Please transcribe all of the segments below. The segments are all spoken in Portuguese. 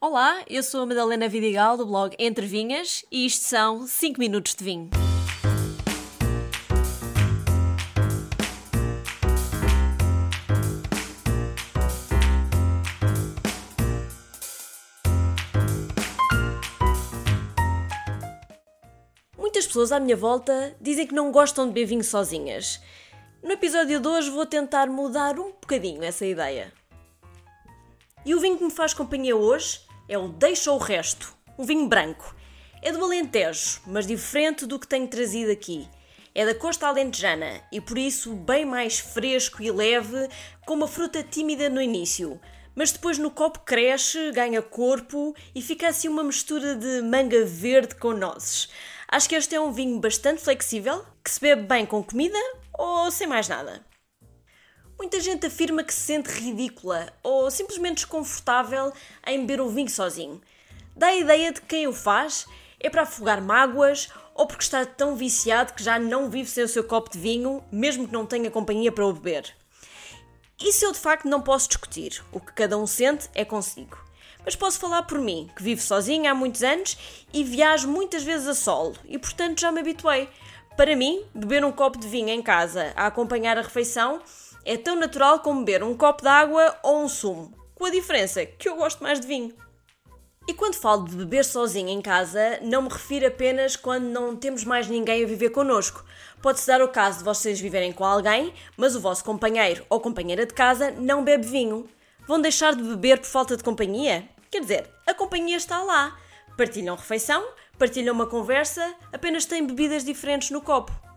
Olá, eu sou a Madalena Vidigal do blog Entre Vinhas e isto são 5 minutos de vinho. Muitas pessoas à minha volta dizem que não gostam de beber vinho sozinhas. No episódio de hoje vou tentar mudar um bocadinho essa ideia. E o vinho que me faz companhia hoje é o Deixa o Resto, um vinho branco. É do Alentejo, mas diferente do que tenho trazido aqui. É da costa alentejana e por isso bem mais fresco e leve, com uma fruta tímida no início. Mas depois no copo cresce, ganha corpo e fica assim uma mistura de manga verde com nozes. Acho que este é um vinho bastante flexível, que se bebe bem com comida ou sem mais nada. Muita gente afirma que se sente ridícula ou simplesmente desconfortável em beber o vinho sozinho. Dá a ideia de que quem o faz é para afogar mágoas ou porque está tão viciado que já não vive sem o seu copo de vinho, mesmo que não tenha companhia para o beber. Isso eu de facto não posso discutir. O que cada um sente é consigo. Mas posso falar por mim, que vivo sozinha há muitos anos e viajo muitas vezes a solo e portanto já me habituei. Para mim, beber um copo de vinho em casa a acompanhar a refeição é tão natural como beber um copo de água ou um sumo, com a diferença que eu gosto mais de vinho. E quando falo de beber sozinho em casa, não me refiro apenas quando não temos mais ninguém a viver connosco. Pode-se dar o caso de vocês viverem com alguém, mas o vosso companheiro ou companheira de casa não bebe vinho. Vão deixar de beber por falta de companhia? Quer dizer, a companhia está lá. Partilham refeição, partilham uma conversa, apenas têm bebidas diferentes no copo.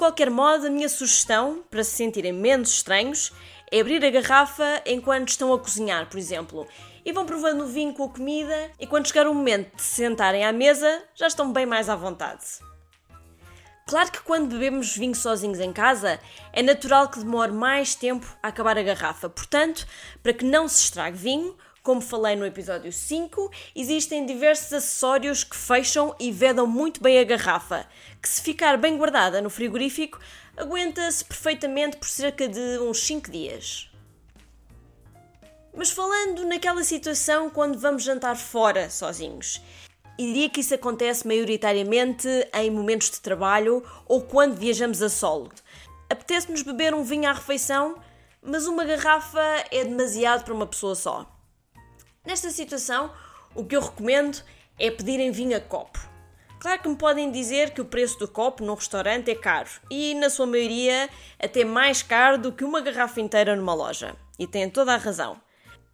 Qualquer modo, a minha sugestão, para se sentirem menos estranhos, é abrir a garrafa enquanto estão a cozinhar, por exemplo, e vão provando o vinho com a comida, e quando chegar o momento de se sentarem à mesa, já estão bem mais à vontade. Claro que quando bebemos vinho sozinhos em casa, é natural que demore mais tempo a acabar a garrafa. Portanto, para que não se estrague vinho, como falei no episódio 5, existem diversos acessórios que fecham e vedam muito bem a garrafa, que se ficar bem guardada no frigorífico, aguenta-se perfeitamente por cerca de uns 5 dias. Mas falando naquela situação quando vamos jantar fora sozinhos, e diria que isso acontece maioritariamente em momentos de trabalho ou quando viajamos a solo. Apetece-nos beber um vinho à refeição, mas uma garrafa é demasiado para uma pessoa só. Nesta situação, o que eu recomendo é pedirem vinho a copo. Claro que me podem dizer que o preço do copo num restaurante é caro e, na sua maioria, até mais caro do que uma garrafa inteira numa loja. E têm toda a razão.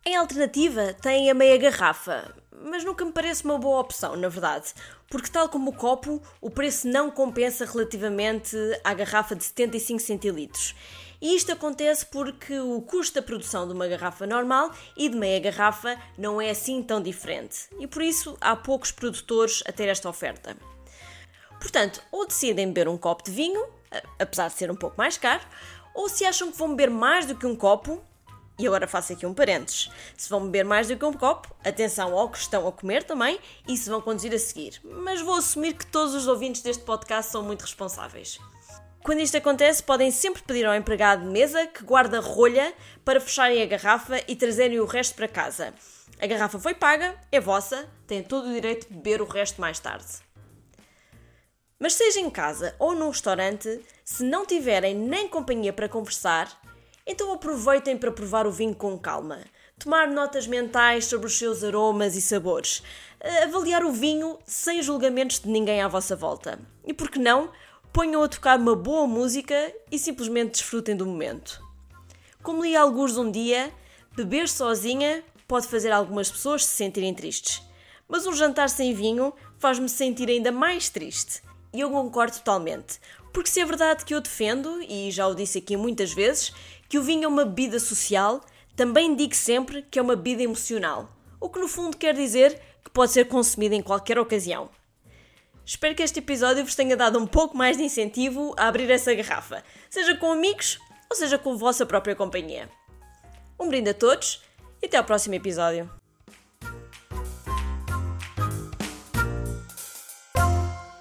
Em alternativa, têm a meia garrafa, mas nunca me parece uma boa opção, na verdade, porque, tal como o copo, o preço não compensa relativamente à garrafa de 75 centilitros. E isto acontece porque o custo da produção de uma garrafa normal e de meia garrafa não é assim tão diferente, e por isso há poucos produtores a ter esta oferta. Portanto, ou decidem beber um copo de vinho, apesar de ser um pouco mais caro, ou se acham que vão beber mais do que um copo, e agora faço aqui um parênteses. Se vão beber mais do que um copo, atenção ao que estão a comer também e se vão conduzir a seguir. Mas vou assumir que todos os ouvintes deste podcast são muito responsáveis. Quando isto acontece, podem sempre pedir ao empregado de mesa que guarde a rolha para fecharem a garrafa e trazerem o resto para casa. A garrafa foi paga, é vossa, têm todo o direito de beber o resto mais tarde. Mas seja em casa ou num restaurante, se não tiverem nem companhia para conversar, então aproveitem para provar o vinho com calma, tomar notas mentais sobre os seus aromas e sabores, avaliar o vinho sem julgamentos de ninguém à vossa volta. E por que não, ponham a tocar uma boa música e simplesmente desfrutem do momento. Como li alguns um dia, beber sozinha pode fazer algumas pessoas se sentirem tristes, mas um jantar sem vinho faz-me sentir ainda mais triste. E eu concordo totalmente, porque se é verdade que eu defendo, e já o disse aqui muitas vezes, que o vinho é uma bebida social, também digo sempre que é uma bebida emocional, o que no fundo quer dizer que pode ser consumida em qualquer ocasião. Espero que este episódio vos tenha dado um pouco mais de incentivo a abrir essa garrafa, seja com amigos ou seja com a vossa própria companhia. Um brinde a todos e até ao próximo episódio.